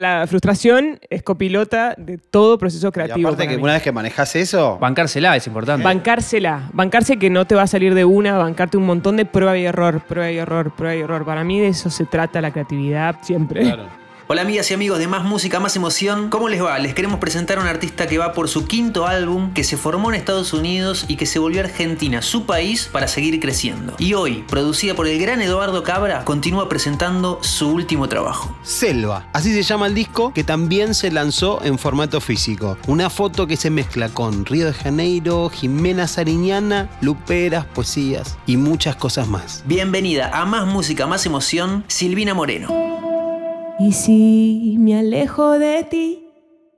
La frustración es copilota de todo proceso Y creativo. aparte que mí. una vez que manejas eso, Bancársela es importante. Bancársela, bancarse que no te va a salir de una, bancarte un montón de prueba y error, prueba y error, prueba y error. Para mí de eso se trata la creatividad siempre. claro. Hola amigas y amigos de Más Música, Más Emoción, ¿cómo les va? Les queremos presentar a un artista que va por su quinto álbum, que se formó en Estados Unidos y que se volvió a Argentina, su país, para seguir creciendo. Y hoy, producida por el gran Eduardo Cabra, continúa presentando su último trabajo. Selva, así se llama el disco que también se lanzó en formato físico. Una foto que se mezcla con Río de Janeiro, Jimena Sariñana, luperas, poesías y muchas cosas más. Bienvenida a Más Música, Más Emoción, Silvina Moreno. Y si me alejo de ti,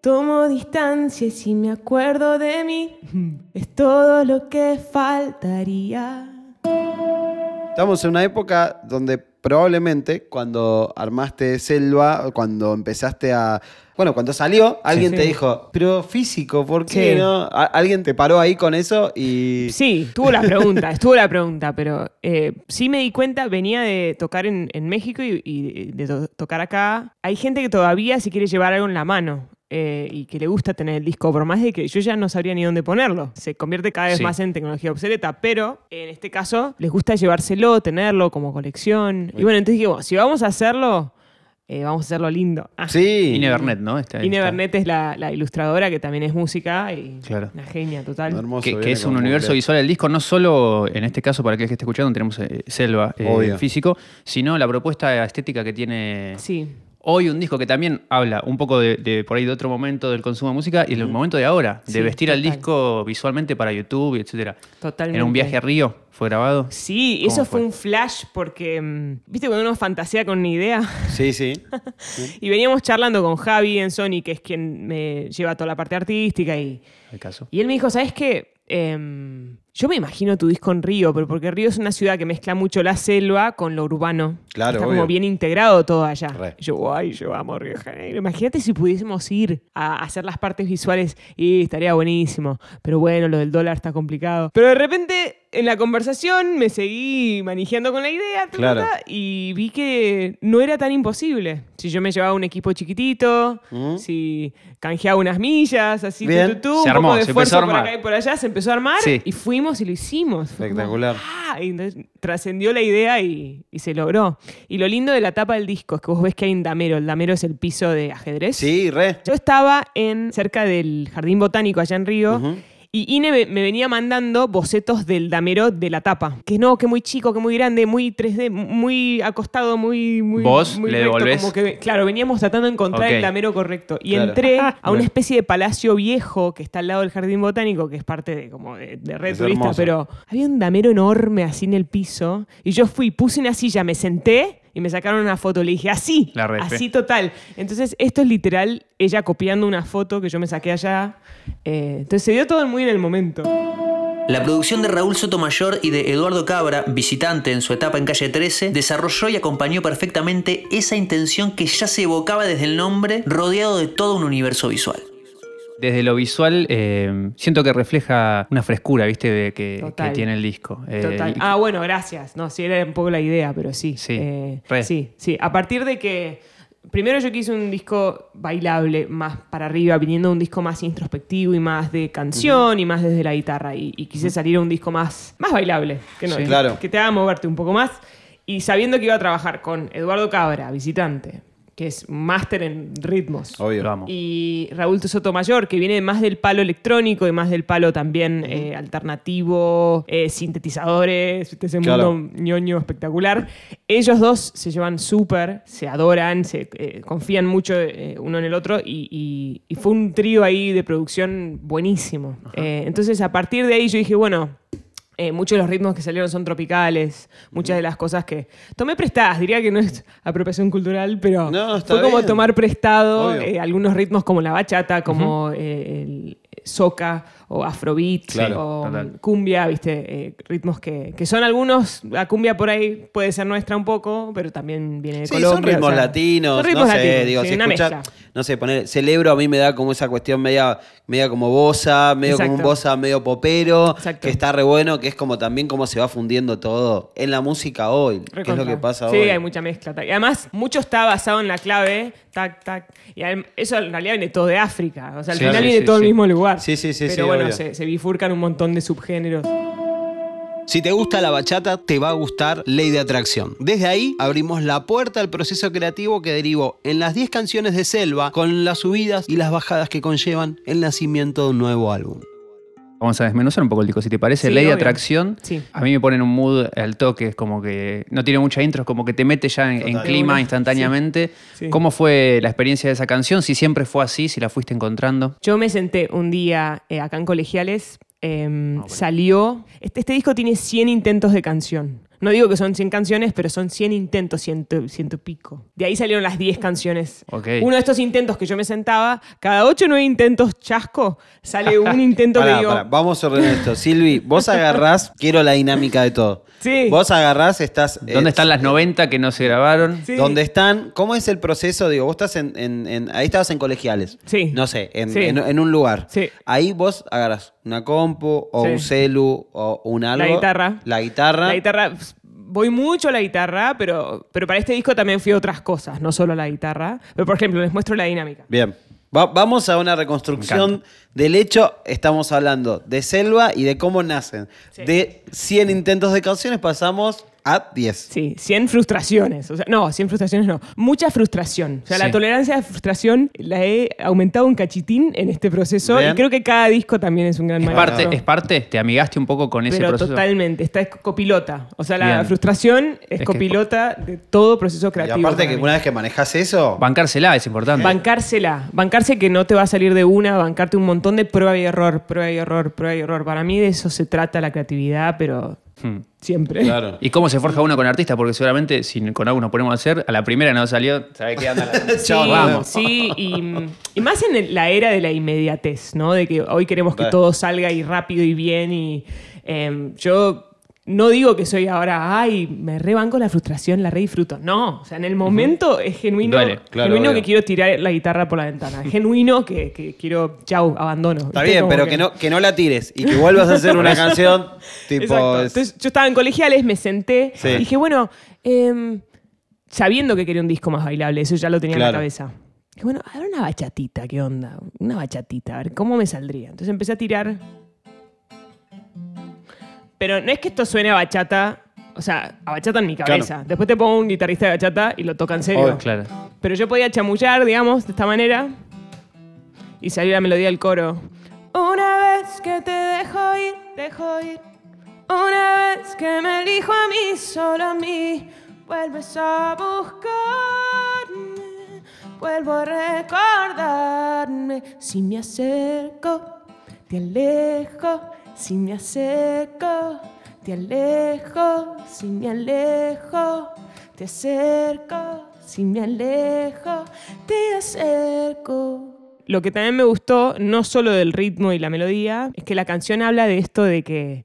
tomo distancia y si me acuerdo de mí, es todo lo que faltaría. Estamos en una época donde probablemente cuando armaste Selva, cuando empezaste a... Bueno, cuando salió, alguien Sí. te dijo, pero físico, ¿por qué Sí. no? A- alguien te paró ahí con eso y... Sí, estuvo la pregunta, estuvo la pregunta, pero eh, sí me di cuenta, venía de tocar en, en México y, y de to- tocar acá. Hay gente que todavía se quiere llevar algo en la mano. Eh, y que le gusta tener el disco, por más de que yo ya no sabría ni dónde ponerlo. Se convierte cada vez Sí. más en tecnología obsoleta, pero en este caso les gusta llevárselo, tenerlo como colección. Y bueno, entonces dije, bueno, si vamos a hacerlo, eh, vamos a hacerlo lindo. Ah, Sí. Ine Bernet, ¿no? Está- Ine está- Bernet es la, la ilustradora que también es música y Claro. una genia total. Hermoso, Que, es un universo visual del disco, no solo en este caso, para aquel que esté escuchando, tenemos eh, Selva eh, físico, sino la propuesta estética que tiene Sí. Hoy un disco que también habla un poco de, de por ahí de otro momento del consumo de música y el momento de ahora, de Sí, vestir al total. disco visualmente para YouTube, etcétera. Totalmente. En un viaje a Río fue grabado. Sí, ¿Cómo eso fue? fue? un flash porque, mm, viste, cuando uno fantasea con una idea. Sí, sí. Y veníamos charlando con Javi en Sony, que es quien me lleva toda la parte artística. Y, El caso. y él me dijo, ¿sabes qué? Em, yo me imagino tu disco en Río, pero porque Río es una ciudad que mezcla mucho la selva con lo urbano. Claro, Está obvio. como bien integrado todo allá. Re. Yo, guay, yo amo Río de Janeiro. Imagínate si pudiésemos ir a hacer las partes visuales y estaría buenísimo. Pero bueno, lo del dólar está complicado. Pero de repente, en la conversación, me seguí manejando con la idea Claro. y vi que no era tan imposible. Si yo me llevaba un equipo chiquitito, Mm. si canjeaba unas millas, así, Bien. tu, tu, Se un armó, poco de se esfuerzo por armar. acá y por allá, se empezó a armar Sí. y fuimos y lo hicimos. Fue como, Espectacular. ah, trascendió la idea y, y se logró. Y lo lindo de la tapa del disco es que vos ves que hay un damero. El damero es el piso de ajedrez. Sí, re. Yo estaba en cerca del Jardín Botánico allá en Río. Y Ine me, venía mandando bocetos del damero de la tapa. Que no, que muy chico, que muy grande, muy 3D, muy acostado, muy. muy ¿Vos muy le recto, devolvés? como que- claro, veníamos tratando de encontrar el damero correcto. Y Claro. entré a una especie de palacio viejo que está al lado del Jardín Botánico, que es parte de, como de, de red Es turista, hermoso. pero había un damero enorme así en el piso. Y yo fui, puse una silla, me senté. Y me sacaron una foto, le dije, así, La así total. Entonces, esto es literal ella copiando una foto que yo me saqué allá. Eh, entonces, se dio todo muy en el momento. La producción de Raúl Sotomayor y de Eduardo Cabra, visitante en su etapa en calle 13, desarrolló y acompañó perfectamente esa intención que ya se evocaba desde el nombre, rodeado de todo un universo visual. Desde lo visual, eh, siento que refleja una frescura, ¿viste? De que, tiene el disco. Eh, Total. Ah, bueno, gracias. No, sí, era un poco la idea, pero sí. Sí, Eh, sí, sí. A partir de que. Primero yo quise un disco bailable, más para arriba, viniendo de un disco más introspectivo y más de canción y más desde la guitarra. Y, y quise salir a un disco más, más bailable, que, no, Sí. Claro. que te haga moverte un poco más. Y sabiendo que iba a trabajar con Eduardo Cabra, visitante, que es máster en ritmos. Obvio. Amo. Y Raúl Sotomayor, que viene más del palo electrónico y más del palo también eh, alternativo, eh, sintetizadores, este ese Claro. mundo ñoño espectacular. Ellos dos se llevan súper, se adoran, se eh, confían mucho eh, uno en el otro y, y- y fue un trío ahí de producción buenísimo. Eh, entonces a partir de ahí yo dije, bueno, eh, muchos de los ritmos que salieron son tropicales, muchas de las cosas que tomé prestadas, diría que no es apropiación cultural, pero No, fue como bien. tomar prestado eh, algunos ritmos como la bachata, como eh, el soca o afrobeat Claro, o total. cumbia, viste, Eh, ritmos que, que son algunos, la cumbia por ahí puede ser nuestra un poco, pero también viene de Sí, Colombia. son ritmos o sea, latinos, son ritmos no sé, latinos, digo, sí, si escuchas, no sé, poner celebro a mí me da como esa cuestión media, media como bosa, medio como un bosa medio popero, Exacto. que está re bueno, que es como también cómo se va fundiendo todo en la música hoy, que es lo que pasa sí, hoy. hay mucha mezcla. Y además, mucho está basado en la clave, tac, tac. Y eso en realidad viene todo de África. O sea, al Sí, final sí, viene sí, todo sí. del mismo lugar. Sí, sí, sí, Pero sí, bueno, se bifurcan un montón de subgéneros. Si te gusta la bachata, te va a gustar Ley de Atracción. Desde ahí abrimos la puerta al proceso creativo que derivó en las 10 canciones de Selva, con las subidas y las bajadas que conllevan el nacimiento de un nuevo álbum. Vamos a desmenuzar un poco el disco. Si te parece, Sí, Ley de. Atracción, Sí. a mí me pone en un mood al toque. Es como que no tiene mucha intro, es como que te mete ya en, clima Una. instantáneamente. Sí. Sí. ¿Cómo fue la experiencia de esa canción? Si siempre fue así, si la fuiste encontrando. Yo me senté un día eh, acá en Colegiales, em, salió. Este, este disco tiene 100 intentos de canción. No digo que son 100 canciones, pero son 100 intentos, ciento, ciento y pico. De ahí salieron las 10 canciones. Uno de estos intentos que yo me sentaba, cada 8 o 9 intentos chasco, sale un intento que digo. pará, vamos a ordenar esto. Silvi, vos agarrás, quiero la dinámica de todo. Sí. Vos agarrás, estás. eh, ¿Dónde están las 90 que no se grabaron? Sí. ¿Dónde están? ¿Cómo es el proceso? Digo, vos estás en. en- en- ahí estabas en colegiales. Sí. No sé, en, Sí. en- en un lugar. Sí. Ahí vos agarras una compu o Sí. un celu o un algo. La guitarra. La guitarra. La guitarra, voy mucho a la guitarra, pero, pero para este disco también fui a otras cosas, no solo a la guitarra. Pero por ejemplo, les muestro la dinámica. Bien. Va- vamos a una reconstrucción del hecho. Estamos hablando de Selva y de cómo nacen. Sí. De 100 intentos de canciones pasamos a 10. Sí, 100 frustraciones. O sea, no, 100 frustraciones no. Mucha frustración. O sea, la tolerancia a la frustración la he aumentado un cachitín en este proceso. Y creo que cada disco también es un gran ¿Es maestro. parte, ¿Es parte? ¿Te amigaste un poco con ese Pero proceso? totalmente. Esta es copilota. O sea, la Bien. frustración es, Es que- copilota de todo proceso Y creativo. aparte para que mí. una vez que manejas eso. Bancársela es importante. Bancársela, bancarse que no te va a salir de una, bancarte un montón de prueba y error, prueba y error, prueba y error. Para mí de eso se trata la creatividad, pero Hmm. siempre. Claro. ¿Y cómo se forja uno con artistas? Porque seguramente si con algo nos ponemos a hacer, a la primera no salió, ¿sabes qué anda? la- Sí, Chao, vamos. sí, y, y más en la era de la inmediatez, ¿no? De que hoy queremos que todo salga y rápido y bien. Y em, yo no digo que soy ahora, ay, me rebanco la frustración, la re disfruto. No, o sea, en el momento es genuino. Claro, genuino que quiero tirar la guitarra por la ventana. Es genuino que, que quiero, chau, abandono. Está bien, pero que no, que no la tires y que vuelvas a hacer una canción tipo. Exacto. Entonces yo estaba en colegiales, me senté Sí. y dije, bueno, em, sabiendo que quería un disco más bailable, eso ya lo tenía en la cabeza. Dije, bueno, a ver una bachatita, ¿qué onda? Una bachatita, a ver cómo me saldría. Entonces empecé a tirar. Pero no es que esto suene a bachata, o sea, a bachata en mi cabeza. Después te pongo un guitarrista de bachata y lo toca en serio. Claro. Pero yo podía chamullar, digamos, de esta manera. Y salió la melodía del coro. Una vez que te dejo ir, dejo ir. Una vez que me elijo a mí, solo a mí, vuelves a buscarme. Vuelvo a recordarme. Si me acerco, te alejo. Si me acerco, te alejo. Si me alejo, te acerco. Si me alejo, te acerco. Lo que también me gustó, no solo del ritmo y la melodía, es que la canción habla de esto de que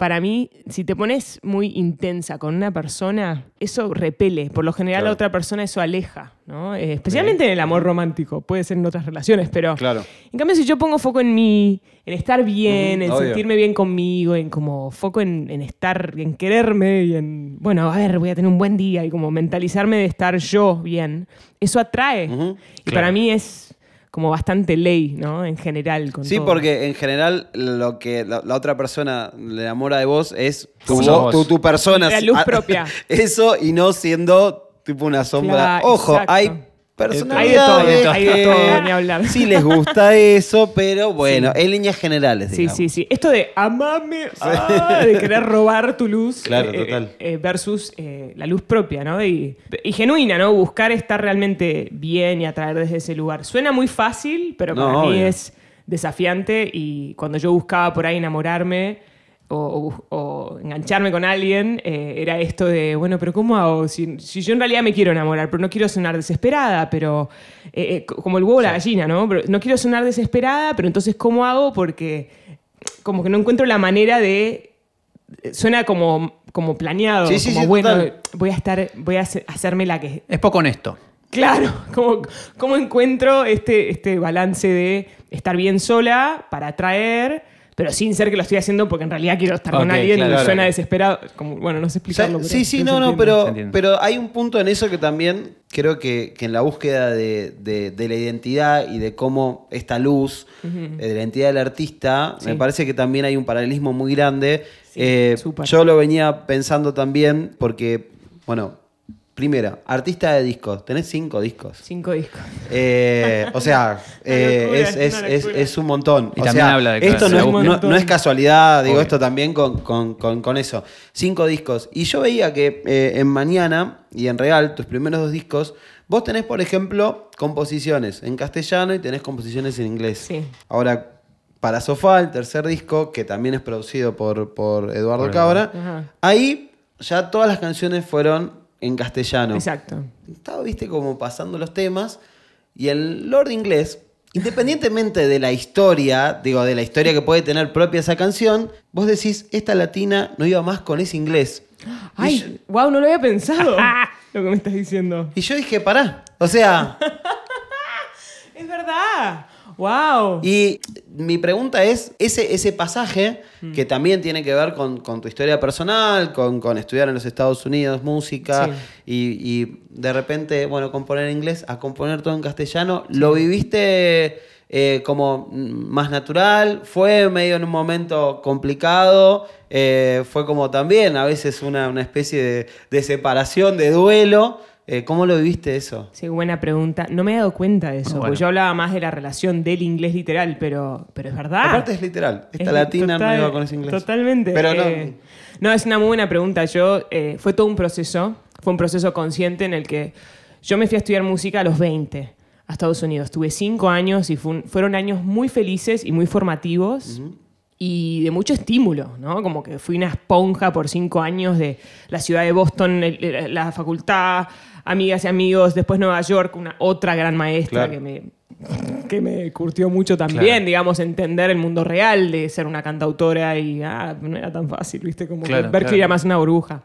para mí, si te pones muy intensa con una persona, eso repele. Por lo general, Claro. a otra persona eso aleja, ¿no? Eh, especialmente en el amor romántico, puede ser en otras relaciones, pero. Claro. En cambio, si yo pongo foco en mí, en estar bien, en obvio. sentirme bien conmigo, en como foco en, en estar, en quererme y en, bueno, a ver, voy a tener un buen día y como mentalizarme de estar yo bien, eso atrae. Y claro. para mí es como bastante ley, ¿no? En general. Con Sí, todo. porque en general lo que la, la otra persona le enamora de vos es tu, sos vos. tu, tu persona. La luz Ah, propia. Eso y no siendo tipo una sombra. Claro, Ojo, exacto. hay Hay de personalidades todo, hay de todo, ni hablar. sí les gusta eso, pero bueno, en líneas generales. Sí, digamos. sí, sí. Esto de amame, ah, de querer robar tu luz Claro, eh, total. eh, versus eh, la luz propia, ¿no? Y, y genuina, ¿no? Buscar estar realmente bien y atraer desde ese lugar. Suena muy fácil, pero No, para mí es desafiante y cuando yo buscaba por ahí enamorarme o, engancharme con alguien, eh, era esto de, bueno, pero ¿cómo hago? Si, si yo en realidad me quiero enamorar, pero no quiero sonar desesperada, pero eh, eh, como el huevo o la gallina, ¿no? Pero no quiero sonar desesperada, pero entonces ¿cómo hago? Porque como que no encuentro la manera de... Suena como, como planeado, Sí, sí, como sí, bueno, total. voy a estar, voy a hacer- hacerme la que... Es poco honesto. Claro, ¿cómo, cómo encuentro este, este balance de estar bien sola para atraer, pero sin ser que lo estoy haciendo porque en realidad quiero estar con alguien claro. y suena desesperado. Como, bueno, no sé explicarlo. O sea, pero sí, sí, no, no, pero, pero hay un punto en eso que también creo que, que en la búsqueda de, de- de la identidad y de cómo esta luz, eh, de la identidad del artista, me parece que también hay un paralelismo muy grande. Sí, Eh, yo lo venía pensando también porque, bueno, primero, artista de discos, tenés cinco discos. Cinco discos. Eh, o sea, eh, locura, es, es- es- un montón. Y o también sea, habla de esto no es, no- es casualidad, digo Obvio. esto también con, con- con- con eso. Cinco discos. Y yo veía que eh, en Mañana y en Real, tus primeros dos discos, vos tenés, por ejemplo, composiciones en castellano y tenés composiciones en inglés. Sí. Ahora, para Sofá, el tercer disco, que también es producido por, por Eduardo Por Cabra, Ajá. ahí ya todas las canciones fueron en castellano Exacto. estaba, viste, como pasando los temas. Y el Lord inglés, independientemente de la historia, digo, de la historia que puede tener propia esa canción, vos decís, esta latina no iba más con ese inglés. Yo, Ay, wow, no lo había pensado. lo que me estás diciendo. y yo dije, pará. O sea, Es verdad. Wow. y mi pregunta es, ese, ese pasaje, Mm. que también tiene que ver con, con tu historia personal, con, con estudiar en los Estados Unidos música, Sí. y, y de repente, bueno, componer en inglés a componer todo en castellano, ¿lo viviste eh, como más natural? ¿Fue medio en un momento complicado? Eh, ¿Fue como también a veces una, una especie de, de separación, de duelo? Eh, ¿Cómo lo viviste eso? Sí, buena pregunta. No me he dado cuenta de eso, Bueno. porque yo hablaba más de la relación del inglés literal, pero, pero es verdad. Aparte es literal, esta Es latina total- no iba con ese inglés. Totalmente. Pero Eh, no, es una muy buena pregunta. Yo, eh, fue todo un proceso, fue un proceso consciente en el que yo me fui a estudiar música a los 20 a Estados Unidos. Tuve cinco años y fue fueron años muy felices y muy formativos. Y de mucho estímulo, ¿no? Como que fui una esponja por cinco años de la ciudad de Boston, la facultad, amigas y amigos, después Nueva York, una otra gran maestra Claro. que me que me curtió mucho también, Claro. digamos, entender el mundo real de ser una cantautora y ah, no era tan fácil, ¿viste? Como que Claro, Berkeley claro. era más una burbuja.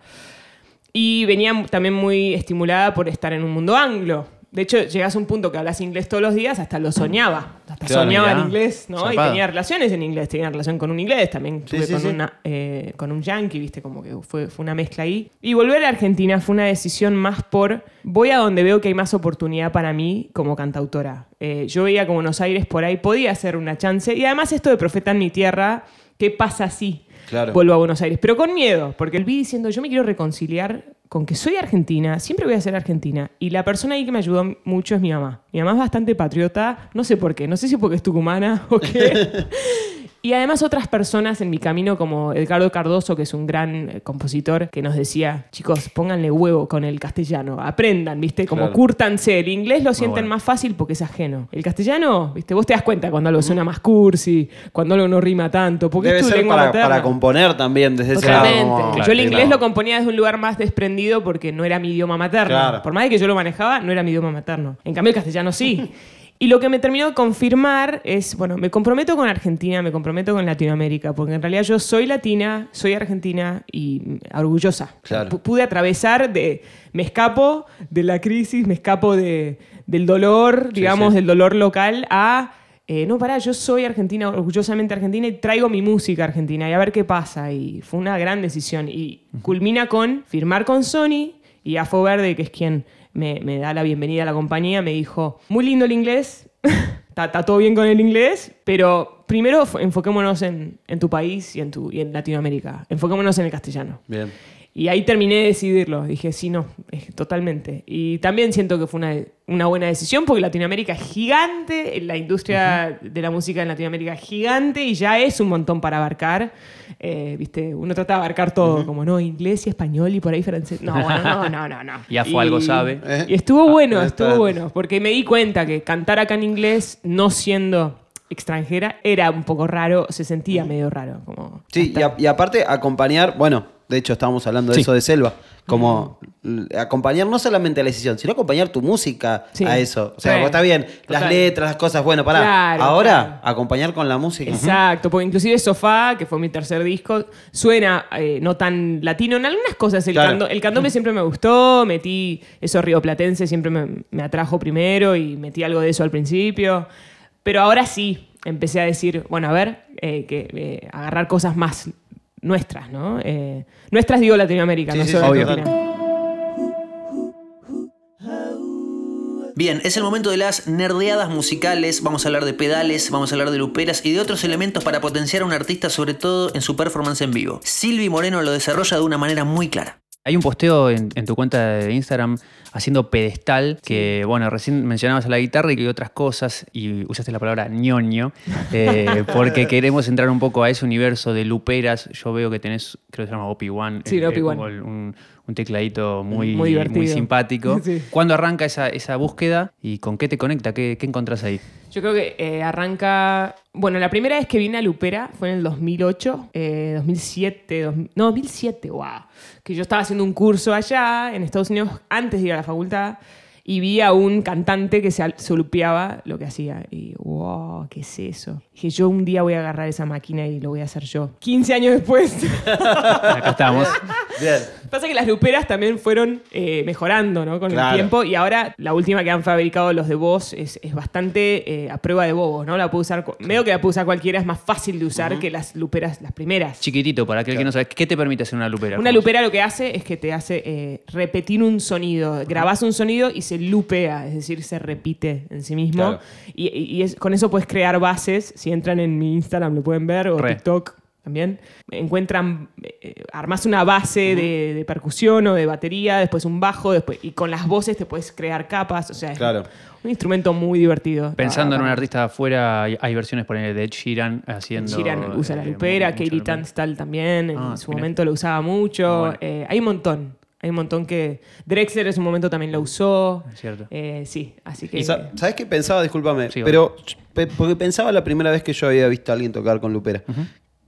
Y venía también muy estimulada por estar en un mundo anglo. De hecho, llegas a un punto que hablas inglés todos los días, hasta lo soñaba. Hasta Claro, soñaba en inglés, ¿no? Y Zarpado. tenía relaciones en inglés, tenía relación con un inglés, también Sí, tuve sí, con, sí. Una, eh, con un yankee, ¿viste? Como que fue, fue una mezcla ahí. Y volver a Argentina fue una decisión más por, voy a donde veo que hay más oportunidad para mí como cantautora. Eh, yo veía como Buenos Aires por ahí podía ser una chance. Y además esto de Profeta en mi tierra, ¿qué pasa si Claro. vuelvo a Buenos Aires? Pero con miedo, porque el vi diciendo, yo me quiero reconciliar con que soy argentina, siempre voy a ser argentina. Y la persona ahí que me ayudó mucho es mi mamá. Mi mamá es bastante patriota, no sé por qué, no sé si porque es tucumana o qué. Y además otras personas en mi camino, como Edgardo Cardoso, que es un gran eh, compositor, que nos decía, chicos, pónganle huevo con el castellano, aprendan, ¿viste? Como Claro. cúrtanse. El inglés lo sienten bueno. más fácil porque es ajeno. El castellano, ¿viste? Vos te das cuenta cuando algo suena más cursi, cuando algo no rima tanto, porque Debe es tu ser lengua para, materna. para componer también desde ese lado. Yo el inglés claro. lo componía desde un lugar más desprendido porque no era mi idioma materno. Claro. Por más de que yo lo manejaba, no era mi idioma materno. En cambio, el castellano sí. Y lo que me terminó de confirmar es, bueno, me comprometo con Argentina, me comprometo con Latinoamérica, porque en realidad yo soy latina, soy argentina y orgullosa. Claro. Pude atravesar de, me escapo de la crisis, me escapo de, del dolor, digamos, sí. del dolor local a eh, no, pará, yo soy argentina, orgullosamente argentina, y traigo mi música argentina y a ver qué pasa. Y fue una gran decisión. Y culmina con firmar con Sony y Afo Verde, que es quien me, da la bienvenida a la compañía, me dijo, muy lindo el inglés, está, todo bien con el inglés, pero primero enfoquémonos en, tu país y en, y en Latinoamérica, enfoquémonos en el castellano. Bien. Y ahí terminé de decidirlo. Dije, sí, no, es- totalmente. Y también siento que fue una, una buena decisión porque Latinoamérica es gigante, la industria de la música en Latinoamérica es gigante y ya es un montón para abarcar. Eh, ¿Viste? Uno trata de abarcar todo, como no, inglés y español y por ahí francés. No, bueno, no, no, no. no. Y Afo algo sabe. Y estuvo bueno, Ah, estuvo está. bueno, porque me di cuenta que cantar acá en inglés, no siendo extranjera, era un poco raro, se sentía medio raro. Como, Sí, y, a- y aparte acompañar, bueno, De hecho, estábamos hablando de Sí. eso de Selva. Como l- acompañar no solamente a la decisión, sino acompañar tu música Sí. a eso. O sea, Sí. vos está bien, las Total. letras, las cosas, bueno, pará. Claro, Ahora, claro. acompañar con la música. Exacto, porque inclusive Sofá, que fue mi tercer disco, suena eh, no tan latino en algunas cosas. El, Claro. cando- el candombe siempre me gustó, metí eso rioplatense, siempre me, me atrajo primero y metí algo de eso al principio. Pero ahora sí, empecé a decir, bueno, a ver, eh, que eh, agarrar cosas más nuestras, ¿no? Eh, nuestras digo Latinoamérica, Sí, no sí, solo obvio. Argentina. Bien, es el momento de las nerdeadas musicales. Vamos a hablar de pedales, vamos a hablar de luperas y de otros elementos para potenciar a un artista, sobre todo en su performance en vivo. Silvi Moreno lo desarrolla de una manera muy clara. Hay un posteo en, en tu cuenta de Instagram haciendo pedestal, que bueno, recién mencionabas a la guitarra y otras cosas, y usaste la palabra ñoño, eh, porque queremos entrar un poco a ese universo de luperas. Yo veo que tenés, creo que se llama Opie One, Sí, eh, como One. el- un, un tecladito muy, Muy simpático. Sí. ¿Cuándo arranca esa, esa búsqueda y con qué te conecta? ¿Qué, qué encontrás ahí? Yo creo que eh, arranca. Bueno, la primera vez que vine a Lupera fue en el 2008, eh, 2007, dos- no, 2007, wow. Que yo estaba haciendo un curso allá en Estados Unidos antes de ir a la facultad y vi a un cantante que se, al- se lupeaba lo que hacía. Y wow, ¿qué es eso? Dije, yo un día voy a agarrar esa máquina y lo voy a hacer yo. 15 años después. Acá estamos. Bien. Pasa que las luperas también fueron eh, mejorando ¿no? con Claro. el tiempo y ahora la última que han fabricado los de Boss es, es bastante eh, a prueba de bobos, ¿no? La puede usar, medio que la puede usar cualquiera, es más fácil de usar que las luperas, las primeras. Chiquitito, para aquel que no sabe, ¿qué te permite hacer una lupera? Una ¿Cómo lupera lo que hace es que te hace eh, repetir un sonido. Grabás un sonido y se lupea, es decir, se repite en sí mismo. Claro. Y, es- con eso puedes crear bases. Si entran en mi Instagram lo pueden ver, o Re. TikTok también. Encuentran, eh, armás una base de, de percusión o de batería, después un bajo, después, y con las voces te puedes crear capas. O sea, es un instrumento muy divertido. Pensando en un artista de afuera, hay, hay versiones por ejemplo, de Ed Sheeran haciendo. Sheeran usa la eh, lupera, Katie. Tunstall también, en Ah, su mira. momento lo usaba mucho. Bueno. Eh, hay un montón, hay un montón que... Drexler en su momento también lo usó. Es cierto. Eh, sí, así que... Sa- ¿Sabes qué pensaba? Discúlpame. Sí, pero pe- porque pensaba la primera vez que yo había visto a alguien tocar con Lupera.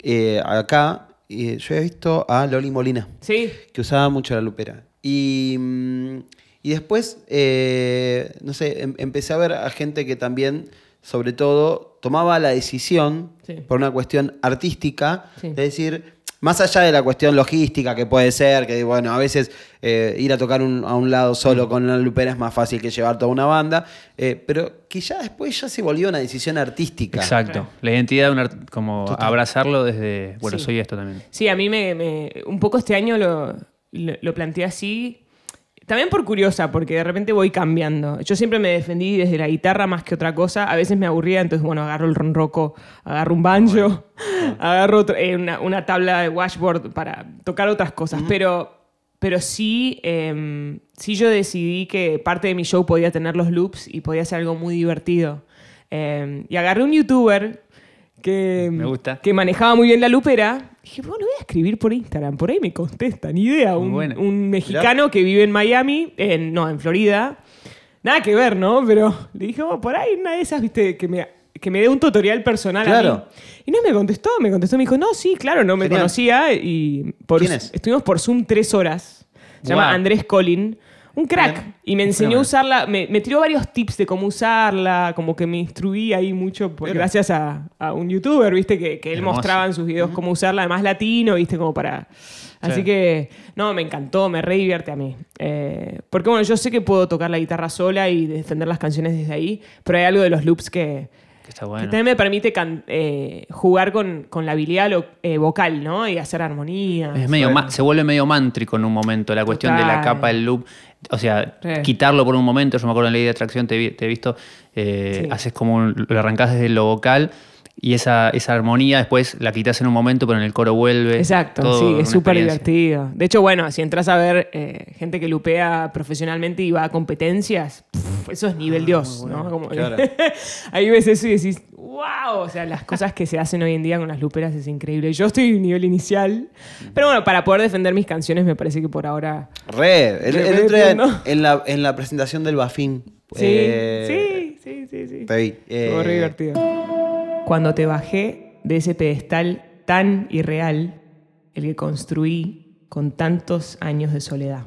Eh, acá eh, yo había visto a Loli Molina, Sí, que usaba mucho la Lupera. Y, mm, y después, eh, no sé, em- empecé a ver a gente que también, sobre todo, tomaba la decisión, Sí. por una cuestión artística, Sí. de decir, más allá de la cuestión logística que puede ser, que bueno, a veces eh, ir a tocar un- a un lado solo con la lupera es más fácil que llevar toda una banda, eh, pero que ya después ya se volvió una decisión artística. Exacto. La identidad de un art- como Total. abrazarlo desde, bueno, Sí. soy esto también. sí, a mí me, me- Un poco este año lo, lo, lo planteé así. También por curiosa, porque de repente voy cambiando. Yo siempre me defendí desde la guitarra más que otra cosa. A veces me aburría, entonces, bueno, agarro el ronroco, agarro un banjo, agarro otro- eh, una, una tabla de washboard para tocar otras cosas. Pero, pero sí, eh, sí yo decidí que parte de mi show podía tener los loops y podía ser algo muy divertido. Eh, y agarré un youtuber que, Me gusta. que manejaba muy bien la lupera. Dije, bueno, voy a escribir por Instagram, por ahí me contestan. Ni idea, un, un mexicano que vive en Miami, en, no, en Florida. Nada que ver, ¿no? Pero le dije, oh, por ahí una de esas, viste, que me, que me dé un tutorial personal a Claro. mí. Y no me contestó, me contestó, me dijo, no, sí, claro, no me Genial. conocía. Y por, ¿Quién es? estuvimos por Zoom tres horas. Se llama. Andrés Colin. Un crack. Bien. Y me enseñó a usarla, me, me tiró varios tips de cómo usarla, como que me instruí ahí mucho, por- gracias a, a un youtuber, viste, que, que él Hermoso. mostraba en sus videos cómo usarla, además latino, viste, como para... Así Sí. que, no, me encantó, me re divierte a mí. Eh, porque bueno, yo sé que puedo tocar la guitarra sola y defender las canciones desde ahí, pero hay algo de los loops que, Que está que bueno. también me permite can- eh, jugar con, con la habilidad lo- eh, vocal, ¿no? Y hacer armonía. Es medio ma- se vuelve medio mántrico en un momento la cuestión de la capa, el loop. O sea, Sí. quitarlo por un momento. Yo me acuerdo en Ley de Atracción, te, he visto, eh, Sí. haces como un- lo arrancás desde lo vocal y esa, esa armonía después la quitas en un momento, pero en el coro vuelve. Exacto, Todo sí, es súper divertido. De hecho, bueno, si entras a ver eh, gente que lupea profesionalmente y va a competencias, pff, eso es nivel Dios, ¿no? Como Claro. ahí ves eso y decís, wow, o sea, las cosas que se hacen hoy en día con las luperas es increíble. Yo estoy en nivel inicial, pero bueno, para poder defender mis canciones me parece que por ahora... Re, el, Re- el otro día en, ¿no? en la, en la presentación del Bafín. Sí, eh, sí, sí, sí, sí. Te vi. Estuvo re eh, divertido. Cuando te bajé de ese pedestal tan irreal, el que construí, con tantos años de soledad.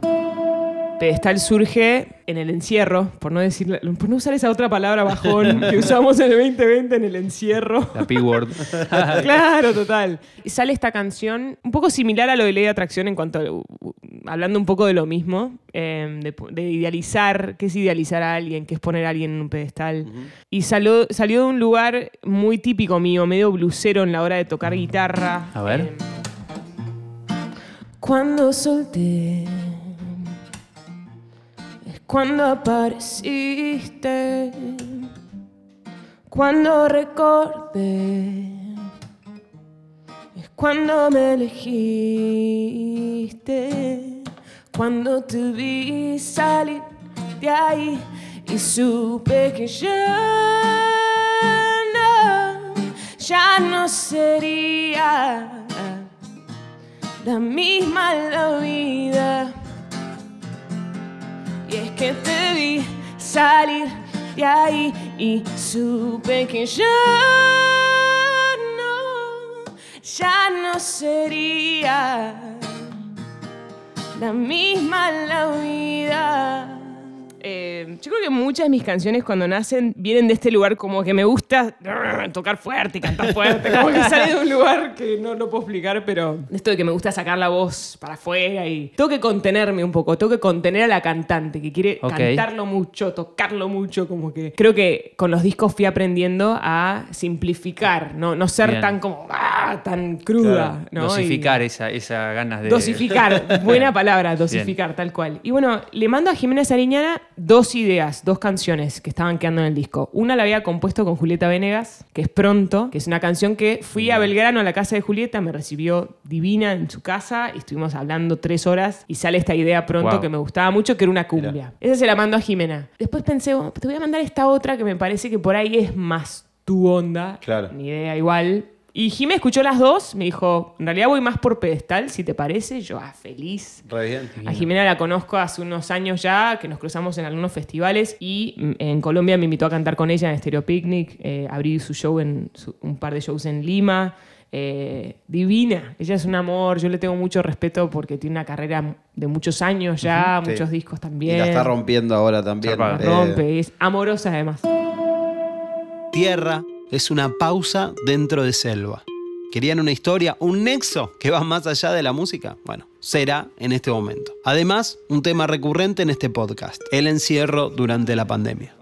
Pedestal surge en el encierro, por no, decir, por no usar esa otra palabra bajón que usamos en el 2020 en el encierro. La P-word. claro, total. Y sale esta canción un poco similar a lo de Ley de Atracción en cuanto a, hablando un poco de lo mismo, eh, de, de idealizar, qué es idealizar a alguien, qué es poner a alguien en un pedestal. Y salió, salió de un lugar muy típico mío, medio blusero en la hora de tocar guitarra. A ver. Eh, cuando solté cuando apareciste, cuando recordé, es cuando me elegiste, cuando te vi salir de ahí y supe que ya no, ya no sería la misma la vida. Y es que te vi salir de ahí y supe que ya no, ya no sería la misma la vida. Eh, yo creo que muchas de mis canciones cuando nacen vienen de este lugar como que me gusta tocar fuerte, cantar fuerte, como que sale de un lugar que no lo puedo explicar, pero esto de que me gusta sacar la voz para afuera y tengo que contenerme un poco, tengo que contener a la cantante que quiere cantarlo mucho, tocarlo mucho, como que creo que con los discos fui aprendiendo a simplificar, no, no ser Bien. tan como ah, tan cruda, ¿no? Y- Dosificar esa, esa ganas de. Dosificar, buena palabra, dosificar, tal cual. Y bueno, le mando a Jimena Sariñana dos ideas, dos canciones que estaban quedando en el disco. Una la había compuesto con Julieta Venegas, que es Pronto, que es una canción que fui a Belgrano a la casa de Julieta, me recibió divina en su casa y estuvimos hablando tres horas y sale esta idea Pronto Wow. que me gustaba mucho, que era una cumbia. Esa se la mando a Jimena. Después pensé, "Oh, te voy a mandar esta otra que me parece que por ahí es más tu onda. Claro. Ni idea igual. Y Jimé escuchó las dos, me dijo, en realidad voy más por pedestal, si te parece. Yo, ah, feliz. Re bien. A Jimena la conozco hace unos años ya, que nos cruzamos en algunos festivales y mm, en Colombia me invitó a cantar con ella en Stereo Picnic, eh, abrí su show en su- un par de shows en Lima. eh, divina, ella es un amor, yo le tengo mucho respeto porque tiene una carrera de muchos años ya, sí. muchos discos Y también. la está rompiendo ahora también. La Eh, rompe, es amorosa además. Tierra es una pausa dentro de selva. ¿Querían una historia, un nexo que va más allá de la música? Bueno, será en este momento. Además, un tema recurrente en este podcast, el encierro durante la pandemia.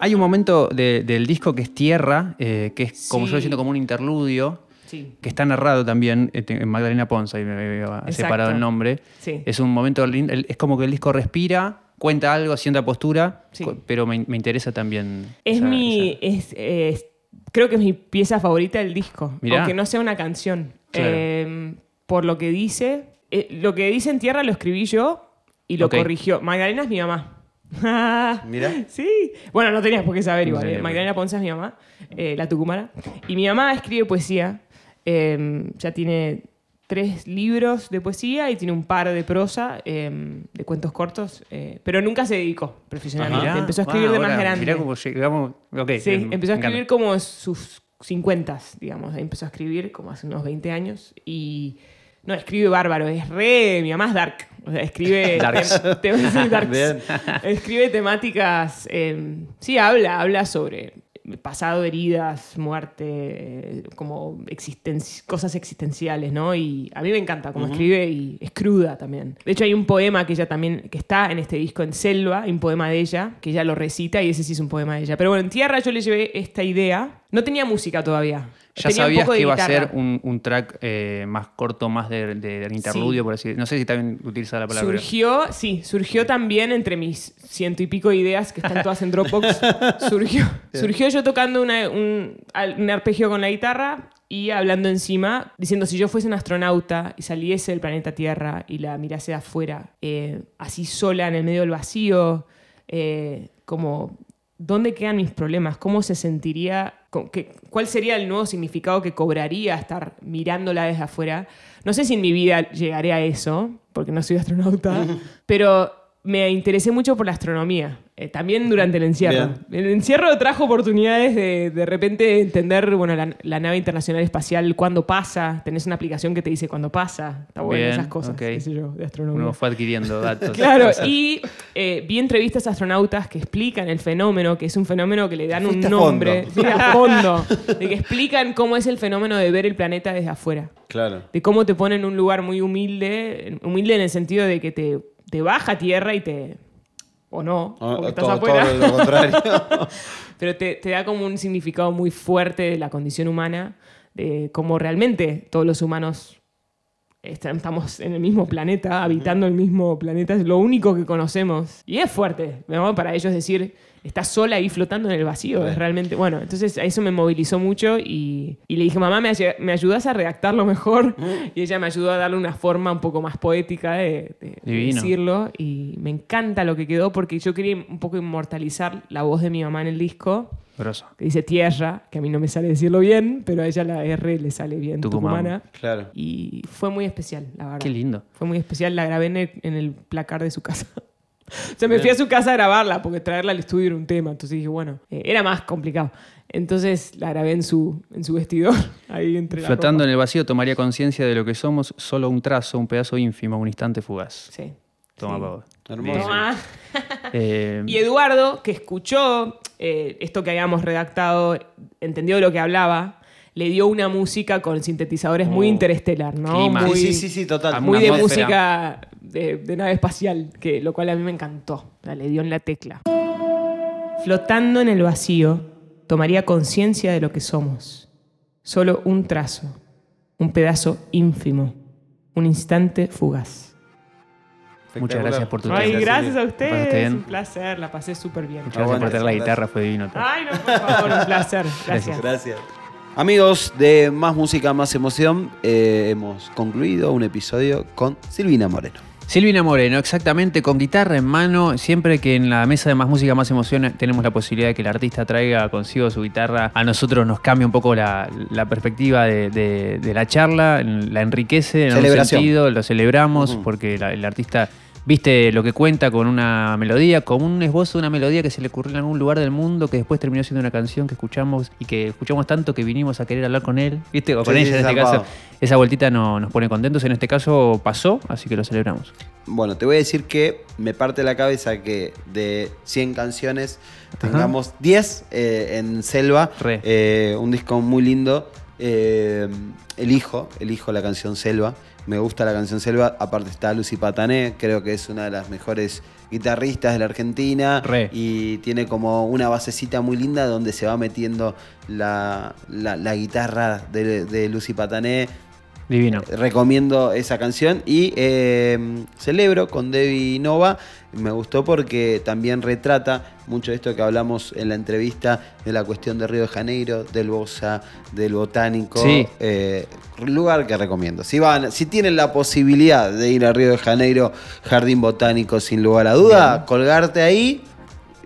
Hay un momento de- del disco que es Tierra, eh, que es como Sí. yo lo siento como un interludio, Sí. que está narrado también eh, en Magdalena Ponza, y me había separado el nombre. Sí. Es un momento es como que el disco respira, cuenta algo, sienta postura, Sí. pero me, me interesa también. Es esa- mi. esa- Es, es- creo que es mi pieza favorita del disco. Mirá. Aunque no sea una canción. Claro. Eh, por lo que dice. eh, lo que dice en tierra lo escribí yo y lo corrigió. Magdalena es mi mamá. Mirá. Sí. Bueno, no tenías por qué saber igual. tenía eh. Magdalena Ponce es mi mamá, eh, la tucumana. Y mi mamá escribe poesía. eh, ya tiene tres libros de poesía y tiene un par de prosa, eh, de cuentos cortos, eh, pero nunca se dedicó profesionalmente. Empezó a escribir Ah, de más grande. Mirá cómo llegamos. ok, Sí, empezó a encanta. escribir como sus 50, digamos. Empezó a escribir como hace unos 20 años y... No, escribe bárbaro, es re... Mi mamá es dark. O sea, escribe... Darks. tem- tem- sí, darks. Escribe temáticas... eh, sí, habla, habla sobre pasado, heridas, muerte, eh, como existen- cosas existenciales, ¿no? Y a mí me encanta cómo escribe y es cruda también. De hecho, hay un poema que ella también, que está en este disco en Selva, hay un poema de ella, que ella lo recita y ese sí es un poema de ella. Pero bueno, en Tierra yo le llevé esta idea. No tenía música todavía. Ya Tenía un sabías poco de que iba a ser un, un track eh, más corto, más de, de- de interludio, Sí. por así No sé si también utilizar la palabra. Surgió, sí, surgió también entre mis ciento y pico de ideas que están todas en Dropbox. surgió, surgió yo tocando una- un, un arpegio con la guitarra y hablando encima, diciendo si yo fuese un astronauta y saliese del planeta Tierra y la mirase de afuera, eh, así sola en el medio del vacío, eh, como, ¿dónde quedan mis problemas? ¿Cómo se sentiría? ¿Cuál sería el nuevo significado que cobraría estar mirándola desde afuera? No sé si en mi vida llegaré a eso, porque no soy astronauta, pero me interesé mucho por la astronomía. Eh, también durante el encierro. El encierro trajo oportunidades de de repente entender, bueno, la, la nave internacional espacial, cuándo pasa. Tenés una aplicación que te dice cuándo pasa. Está bueno Bien, esas cosas, ok. qué sé yo, de astronomía. Uno fue adquiriendo datos. Claro, y eh, vi entrevistas a astronautas que explican el fenómeno, que es un fenómeno que le dan un nombre. fondo. Sí, a fondo. De que explican cómo es el fenómeno de ver el planeta desde afuera. Claro. De cómo te ponen en un lugar muy humilde, humilde en el sentido de que te, te baja a tierra y te. O no, O- porque o estás todo- afuera. todo lo contrario. Pero te, te da como un significado muy fuerte de la condición humana, de cómo realmente todos los humanos est- estamos en el mismo planeta, habitando el mismo planeta, es lo único que conocemos. Y es fuerte, ¿no? Para ellos decir, estás sola ahí flotando en el vacío, es realmente... Bueno, entonces eso me movilizó mucho y, y le dije, mamá, ¿me, ¿me ayudas a redactarlo mejor? Y ella me ayudó a darle una forma un poco más poética de, de- de Divino. decirlo y me encanta lo que quedó porque yo quería un poco inmortalizar la voz de mi mamá en el disco Grosso. que dice tierra, que a mí no me sale decirlo bien, pero a ella la R le sale bien Tucumán. tucumana. Claro. Y fue muy especial, la verdad. Qué lindo. Fue muy especial, la grabé en el, en el placar de su casa. o sea, me fui a su casa a grabarla, porque traerla al estudio era un tema. Entonces dije, bueno, eh, era más complicado. Entonces la grabé en su, en su vestidor, ahí entre la Flotando ropa. en el vacío tomaría conciencia de lo que somos, solo un trazo, un pedazo ínfimo, un instante fugaz. Sí. Toma, Sí. pavo. Hermoso. Toma. Eh, Y Eduardo, que escuchó eh, esto que habíamos redactado, entendió de lo que hablaba, le dio una música con sintetizadores muy Oh. interestelar, ¿no? Muy, Sí, sí, sí, total. muy de música de, de nave espacial, que, lo cual a mí me encantó. Sea, le dio en la tecla. Flotando en el vacío, tomaría conciencia de lo que somos. Solo un trazo, un pedazo ínfimo, un instante fugaz. muchas gracias por tu Ay, tiempo. gracias a ¿La ustedes. Un placer, la pasé súper bien. Muchas gracias por traer la guitarra, fue divino. Ay, no, por favor, un placer. Gracias. Gracias. Amigos de Más Música, Más Emoción, eh, hemos concluido un episodio con Silvina Moreno. Silvina Moreno, exactamente, con guitarra en mano. Siempre que en la mesa de Más Música, Más Emoción tenemos la posibilidad de que el artista traiga consigo su guitarra, a nosotros nos cambia un poco la, la perspectiva de, de- de la charla, la enriquece en Celebración. sentido, lo celebramos porque la- el artista viste lo que cuenta con una melodía, con un esbozo de una melodía que se le ocurrió en algún lugar del mundo, que después terminó siendo una canción que escuchamos y que escuchamos tanto que vinimos a querer hablar con él, ¿viste? O con Sí, ella sí, en este caso. Esa vueltita no- nos pone contentos. En este caso pasó, así que lo celebramos. Bueno, te voy a decir que me parte la cabeza que de 100 canciones tengamos 10 eh, en Selva. Eh, un disco muy lindo. Eh, elijo, elijo la canción Selva. Me gusta la canción Selva. Aparte está Lucy Patané, creo que es una de las mejores guitarristas de la Argentina. Re. Y tiene como una basecita muy linda donde se va metiendo la, la- la guitarra de, de Lucy Patané. Divino. Recomiendo esa canción y eh, celebro con Debbie Nova. Me gustó porque también retrata mucho de esto que hablamos en la entrevista de la cuestión de Río de Janeiro, del Bosa, del Botánico. Sí. Eh, lugar que recomiendo. Si van, si tienen la posibilidad de ir a Río de Janeiro, Jardín Botánico, sin lugar a duda, colgarte ahí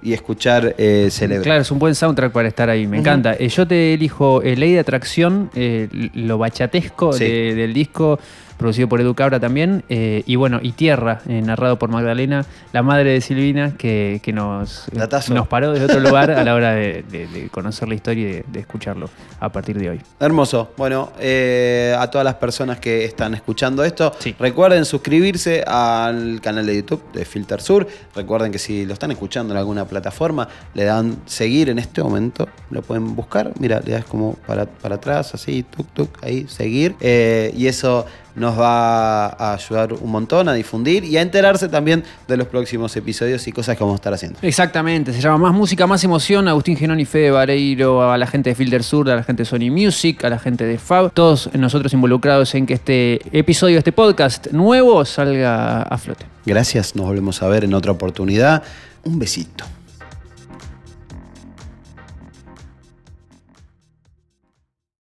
y escuchar eh, Celebra. Claro, es un buen soundtrack para estar ahí, me encanta. Eh, yo te elijo eh, Ley de Atracción, eh, lo bachatesco Sí. de- del disco, producido por Edu Cabra también, eh, y bueno, y Tierra, eh, narrado por Magdalena, la madre de Silvina, que, que nos, Datazo. nos paró desde otro lugar a la hora de, de- de conocer la historia y de, de escucharlo a partir de hoy. Hermoso. Bueno, eh, a todas las personas que están escuchando esto, Sí. recuerden suscribirse al canal de YouTube de Filter Sur. Recuerden que si lo están escuchando en alguna plataforma, le dan seguir en este momento. Lo pueden buscar. Mira, le das como para, para atrás, así, tuk, tuk, ahí, seguir. Y eso nos va a ayudar un montón a difundir y a enterarse también de los próximos episodios y cosas que vamos a estar haciendo. Exactamente, se llama Más Música, Más Emoción. Agustín Genón y Fede Vareiro, a la gente de Filter Sur, a la gente de Sony Music, a la gente de Fab, todos nosotros involucrados en que este episodio, este podcast nuevo salga a flote. Gracias, nos volvemos a ver en otra oportunidad. Un besito.